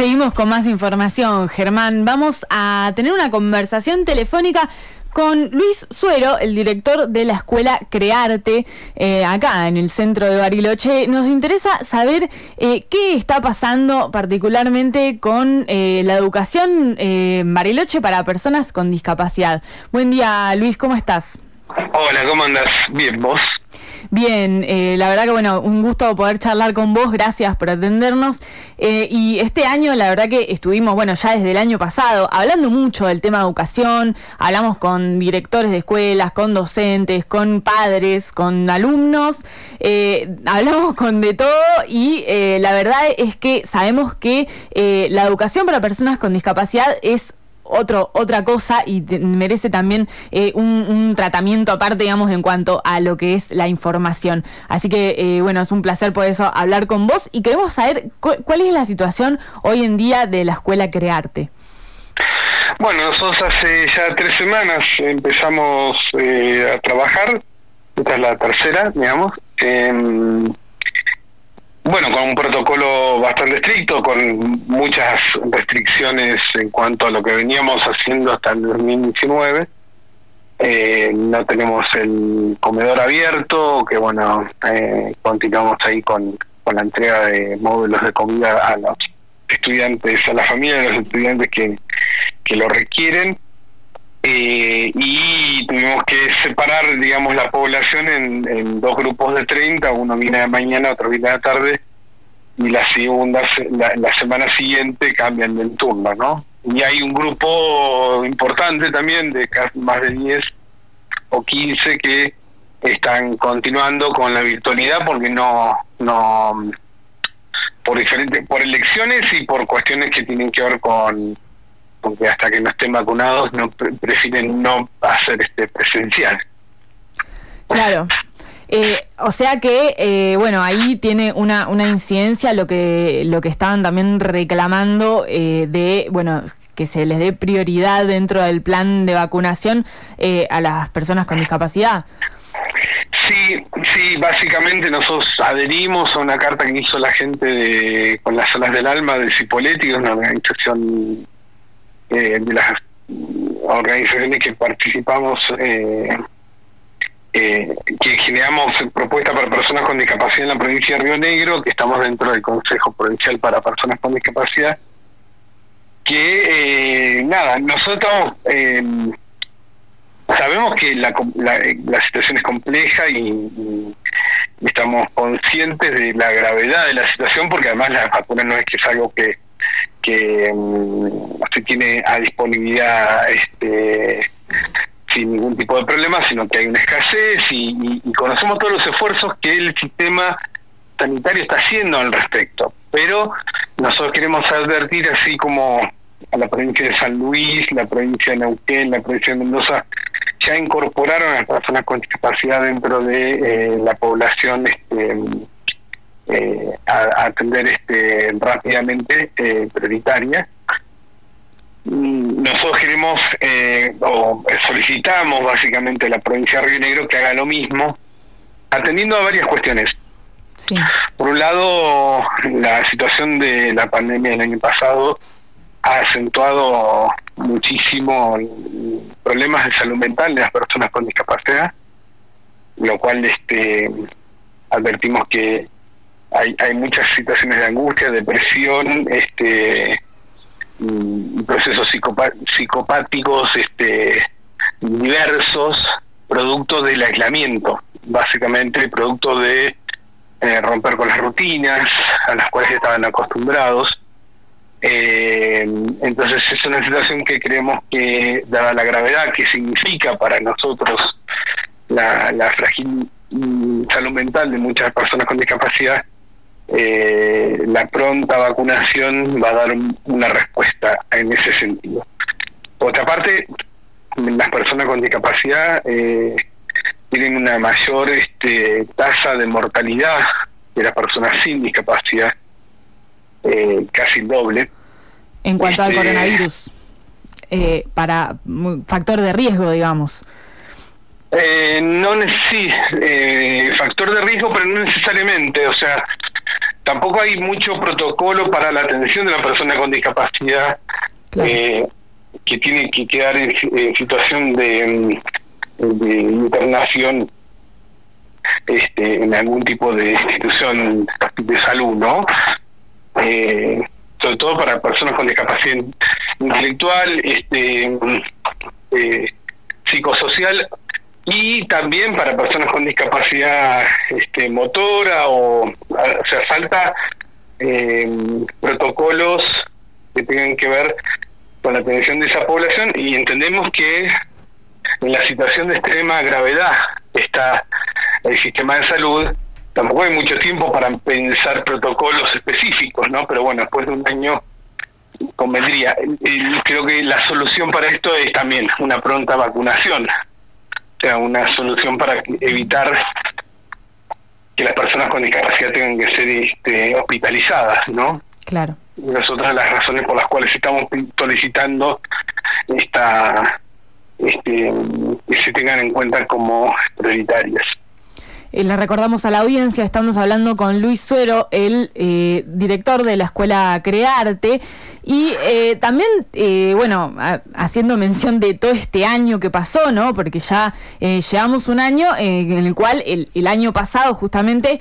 Seguimos con más información, Germán. Vamos a tener una conversación telefónica con Luis Suero, el director de la escuela Crearte, eh, acá en el centro de Bariloche. Nos interesa saber eh, qué está pasando particularmente con eh, la educación Bariloche para personas con discapacidad. Buen día, Luis, ¿cómo estás? Hola, ¿cómo andas? Bien, ¿vos? Bien, eh, la verdad que bueno, un gusto poder charlar con vos, gracias por atendernos. Eh, y este año, la verdad que estuvimos, bueno, ya desde el año pasado, hablando mucho del tema de educación, hablamos con directores de escuelas, con docentes, con padres, con alumnos, eh, hablamos con de todo y la verdad es que sabemos que la educación para personas con discapacidad es otro, otra cosa y merece también eh, un, tratamiento aparte, digamos, en cuanto a lo que es la información. Así que, eh, bueno, es un placer por eso hablar con vos y queremos saber cuál es la situación hoy en día de la escuela Crearte. Bueno, nosotros hace ya tres semanas empezamos eh, a trabajar, esta es la tercera, digamos, bueno, con un protocolo bastante estricto, con muchas restricciones en cuanto a lo que veníamos haciendo hasta el 2019. Eh, no tenemos el comedor abierto, que bueno, eh, continuamos ahí con, con la entrega de módulos de comida a los estudiantes, a la familia de los estudiantes que, que lo requieren. Eh, y tuvimos que separar, digamos, la población en, dos grupos de 30, uno viene de mañana, otro viene de tarde, y la segunda, la, semana siguiente cambian de turno, ¿no? Y hay un grupo importante también de más de 10 o 15 que están continuando con la virtualidad porque no, no, por diferentes, por elecciones y por cuestiones que tienen que ver con porque hasta que no estén vacunados no prefieren no hacer este presencial. Claro. Eh, o sea que, eh, bueno, ahí tiene una, una incidencia lo que, lo que estaban también reclamando eh, de, bueno, que se les dé prioridad dentro del plan de vacunación a las personas con discapacidad. Sí, sí, básicamente nosotros adherimos a una carta que hizo la gente de, con las alas del alma de Cipoletti, una organización eh, de las organizaciones que participamos, eh, eh, que generamos propuestas para personas con discapacidad en la provincia de Río Negro, que estamos dentro del Consejo Provincial para Personas con Discapacidad, que nada, nosotros sabemos que la, la, situación es compleja y, estamos conscientes de la gravedad de la situación porque además la vacuna no es que es algo que que um, se tiene a disponibilidad este, sin ningún tipo de problema, sino que hay una escasez y, conocemos todos los esfuerzos que el sistema sanitario está haciendo al respecto. Pero nosotros queremos advertir, así como a la provincia de San Luis, la provincia de Neuquén, la provincia de Mendoza, ya incorporaron a las personas con discapacidad dentro de eh, la población este, eh, a, atender este rápidamente eh, prioritaria. Nosotros queremos eh, o solicitamos básicamente a la provincia de Río Negro que haga lo mismo, atendiendo a varias cuestiones. Por un lado, la situación de la pandemia del año pasado ha acentuado muchísimo problemas de salud mental de las personas con discapacidad, lo cual este advertimos que hay, hay muchas situaciones de angustia, depresión, este mm, procesos psicopáticos este diversos, producto del aislamiento, básicamente producto de eh, romper con las rutinas a las cuales estaban acostumbrados. Eh, entonces es una situación que creemos que, dada la gravedad que significa para nosotros la, la mm, salud mental de muchas personas con discapacidad, eh, la pronta vacunación va a dar una respuesta en ese sentido. Por otra parte, las personas con discapacidad eh, tienen una mayor este, tasa de mortalidad que las personas sin discapacidad, eh, casi doble. En cuanto al este, coronavirus, eh, para factor de riesgo, digamos. Eh, no sí, factor de riesgo, pero no necesariamente. O sea, tampoco hay mucho protocolo para la atención de la persona con discapacidad eh, que tiene que quedar en, situación de, de, internación este, en algún tipo de institución de salud, ¿no? Eh, sobre todo para personas con discapacidad intelectual, este, eh, psicosocial y también para personas con discapacidad este, motora o, o sea, falta eh, protocolos que tengan que ver con la atención de esa población y entendemos que en la situación de extrema gravedad está el sistema de salud, tampoco hay mucho tiempo para pensar protocolos específicos, ¿no? Pero bueno, después de un año convendría. Creo que la solución para esto es también una pronta vacunación, sea, una solución para evitar que las personas con discapacidad tengan que ser este, hospitalizadas, ¿no? Claro. Es otra de las razones por las cuales estamos solicitando esta este, que se tengan en cuenta como prioritarias. Eh, le recordamos a la audiencia, estamos hablando con Luis Suero, el eh, director de la Escuela Crearte, y eh, también, bueno, haciendo mención de todo este año que pasó, ¿no? Porque ya llevamos un año en el cual el, año pasado justamente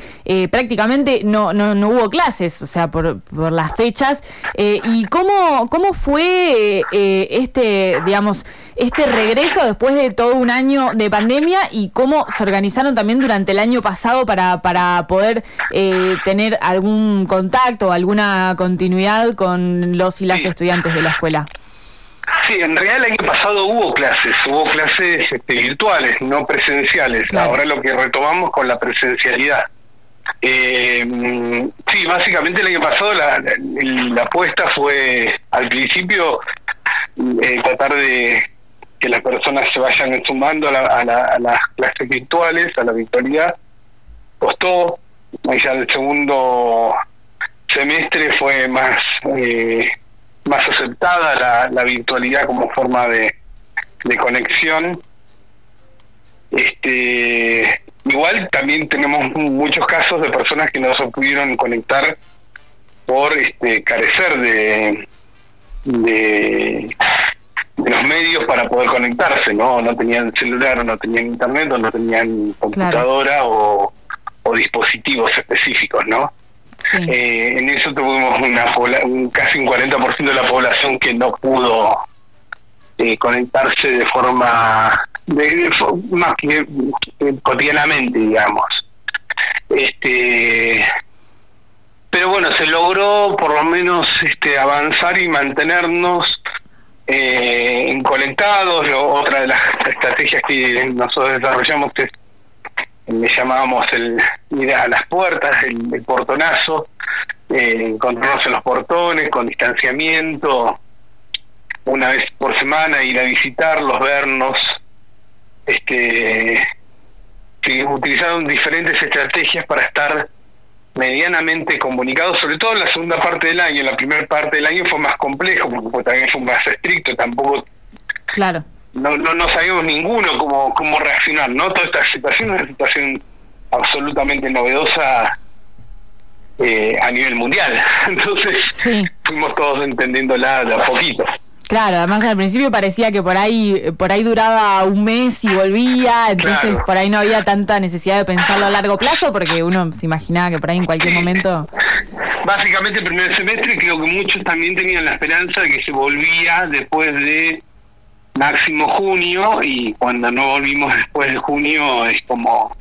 prácticamente no, no, no, hubo clases, o sea, por, por las fechas. ¿Y cómo, cómo fue este, digamos, este regreso después de todo un año de pandemia y cómo se organizaron también durante el año pasado para, para poder eh, tener algún contacto, alguna continuidad con los y las estudiantes de la escuela. Sí, en realidad el año pasado hubo clases, hubo clases este, virtuales, no presenciales. Ahora lo que retomamos con la presencialidad. Eh, sí, básicamente el año pasado la, la, apuesta fue al principio eh, tratar de que las personas se vayan sumando a, las clases virtuales, a la virtualidad. Costó, ya el segundo semestre fue más eh, más aceptada la, la, virtualidad como forma de, de conexión. Este, igual también tenemos muchos casos de personas que no se pudieron conectar por este, carecer de, de los medios para poder conectarse, ¿no? No tenían celular, o no tenían internet, o no tenían computadora o, dispositivos específicos, ¿no? Eh, en eso tuvimos una un, casi un 40% de la población que no pudo eh, conectarse de forma de, más que eh, cotidianamente, digamos. Este, pero bueno, se logró por lo menos este, avanzar y mantenernos eh, conectados, otra de las estrategias que nosotros desarrollamos que le llamábamos el ir a las puertas, el, portonazo, eh, encontrarnos en los portones con distanciamiento, una vez por semana ir a visitarlos, vernos, este, utilizaron diferentes estrategias para estar medianamente comunicado, sobre todo en la segunda parte del año. En la primera parte del año fue más complejo, porque también fue más estricto, tampoco... Claro. No, no, no sabíamos ninguno cómo, cómo reaccionar, ¿no? Toda esta situación es una situación absolutamente novedosa eh, a nivel mundial. Entonces, fuimos todos entendiéndola de a poquito. Claro, además al principio parecía que por ahí por ahí duraba un mes y volvía, entonces por ahí no había tanta necesidad de pensarlo a largo plazo porque uno se imaginaba que por ahí en cualquier momento... Básicamente el primer semestre creo que muchos también tenían la esperanza de que se volvía después de máximo junio y cuando no volvimos después de junio es como,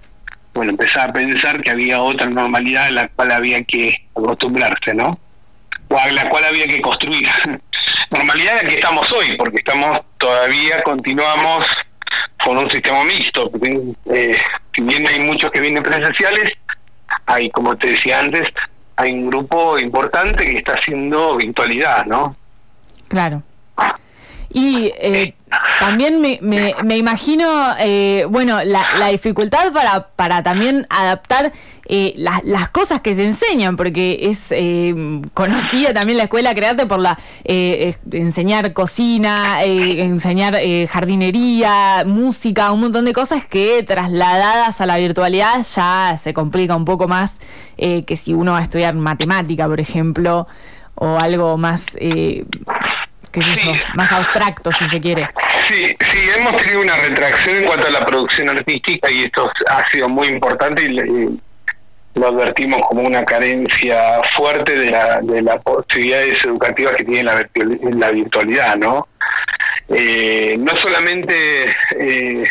bueno, empezar a pensar que había otra normalidad a la cual había que acostumbrarse, ¿no? O a la cual había que construir. Normalidad en que estamos hoy, porque estamos todavía continuamos con un sistema mixto. Eh, si bien hay muchos que vienen presenciales, hay, como te decía antes, hay un grupo importante que está haciendo virtualidad, ¿no? Claro. Y eh, también me, me, imagino, eh, bueno, la, dificultad para, para también adaptar eh, las cosas que se enseñan, porque es eh, conocida también la escuela Crearte por la enseñar cocina, enseñar jardinería, música, un montón de cosas que trasladadas a la virtualidad ya se complica un poco más que si uno va a estudiar matemática, por ejemplo, o algo más más abstracto, si se quiere. Sí, sí, hemos tenido una retracción en cuanto a la producción artística y esto ha sido muy importante y, lo advertimos como una carencia fuerte de, la, de las posibilidades educativas que tiene la, la virtualidad, ¿no? Eh, no solamente eh,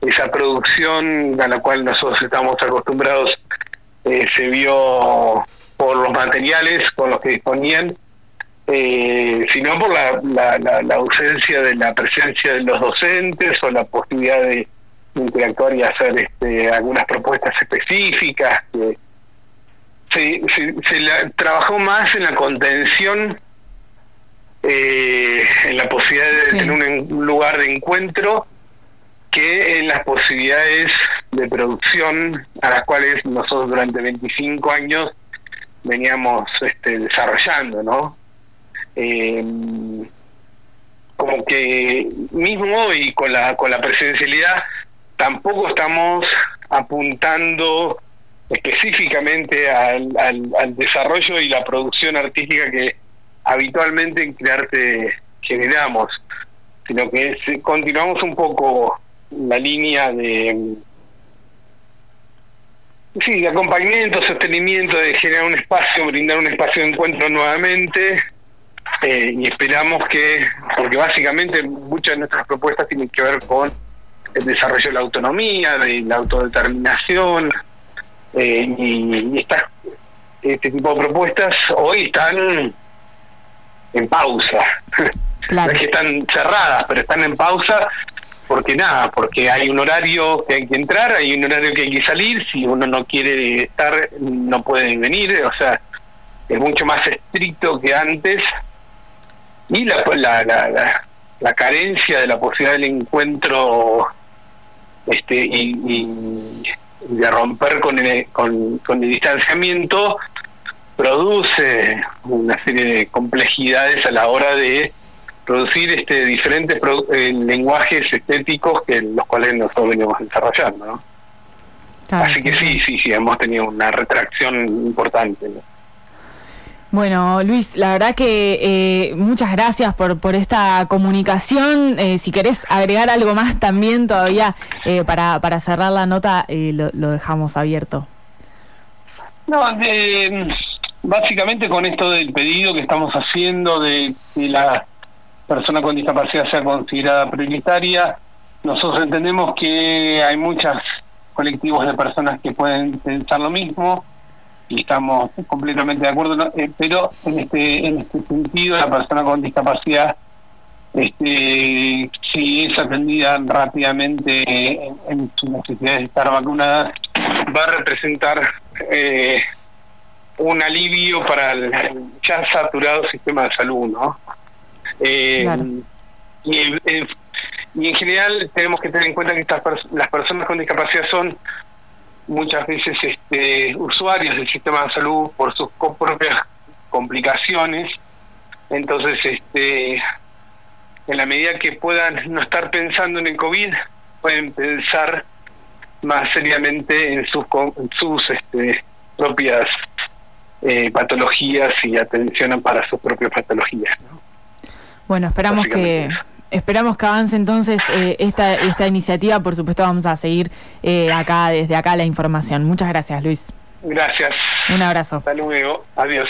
esa producción a la cual nosotros estamos acostumbrados eh, se vio por los materiales con los que disponían, eh, sino por la, la, ausencia de la presencia de los docentes o la posibilidad de interactuar y hacer este, algunas propuestas específicas. se, se, trabajó más en la contención, eh, en la posibilidad de tener un, lugar de encuentro, que en las posibilidades de producción a las cuales nosotros durante 25 años veníamos este, desarrollando, ¿no? Eh, como que mismo hoy con la con la presencialidad tampoco estamos apuntando específicamente al, al, desarrollo y la producción artística que habitualmente en Crearte generamos, sino que continuamos un poco la línea de sí, de acompañamiento, sostenimiento, de generar un espacio, brindar un espacio de encuentro nuevamente, eh, y esperamos que, porque básicamente muchas de nuestras propuestas tienen que ver con el desarrollo de la autonomía, de la autodeterminación, eh, y, estas, este tipo de propuestas hoy están en pausa. No es que están cerradas, pero están en pausa porque nada, porque hay un horario que hay que entrar, hay un horario que hay que salir, si uno no quiere estar, no puede venir, o sea, es mucho más estricto que antes y la, la, la, la, carencia de la posibilidad del encuentro este y, de romper con el, con, el distanciamiento produce una serie de complejidades a la hora de producir este diferentes eh, lenguajes estéticos que los cuales nosotros venimos desarrollando ¿no? así que sí sí sí hemos tenido una retracción importante ¿no? Bueno, Luis, la verdad que eh, muchas gracias por, por esta comunicación. Eh, si querés agregar algo más también todavía eh, para, para cerrar la nota, lo, lo, dejamos abierto. No, básicamente con esto del pedido que estamos haciendo de que la persona con discapacidad sea considerada prioritaria, nosotros entendemos que hay muchos colectivos de personas que pueden pensar lo mismo y estamos completamente de acuerdo, eh, pero en este, en este sentido la persona con discapacidad, este, si es atendida rápidamente en, su necesidad de estar vacunada, va a representar eh, un alivio para el ya saturado sistema de salud, ¿no? Eh, y, y en general tenemos que tener en cuenta que estas las personas con discapacidad son muchas veces este, usuarios del sistema de salud por sus propias complicaciones. Entonces, este, en la medida que puedan no estar pensando en el COVID, pueden pensar más seriamente en sus, sus este, propias eh, patologías y atención para sus propias patologías. Bueno, esperamos que Esperamos que avance entonces eh, esta, esta iniciativa. Por supuesto, vamos a seguir eh, acá, desde acá, la información. Muchas gracias, Luis. Gracias. Un abrazo. Hasta luego. Adiós.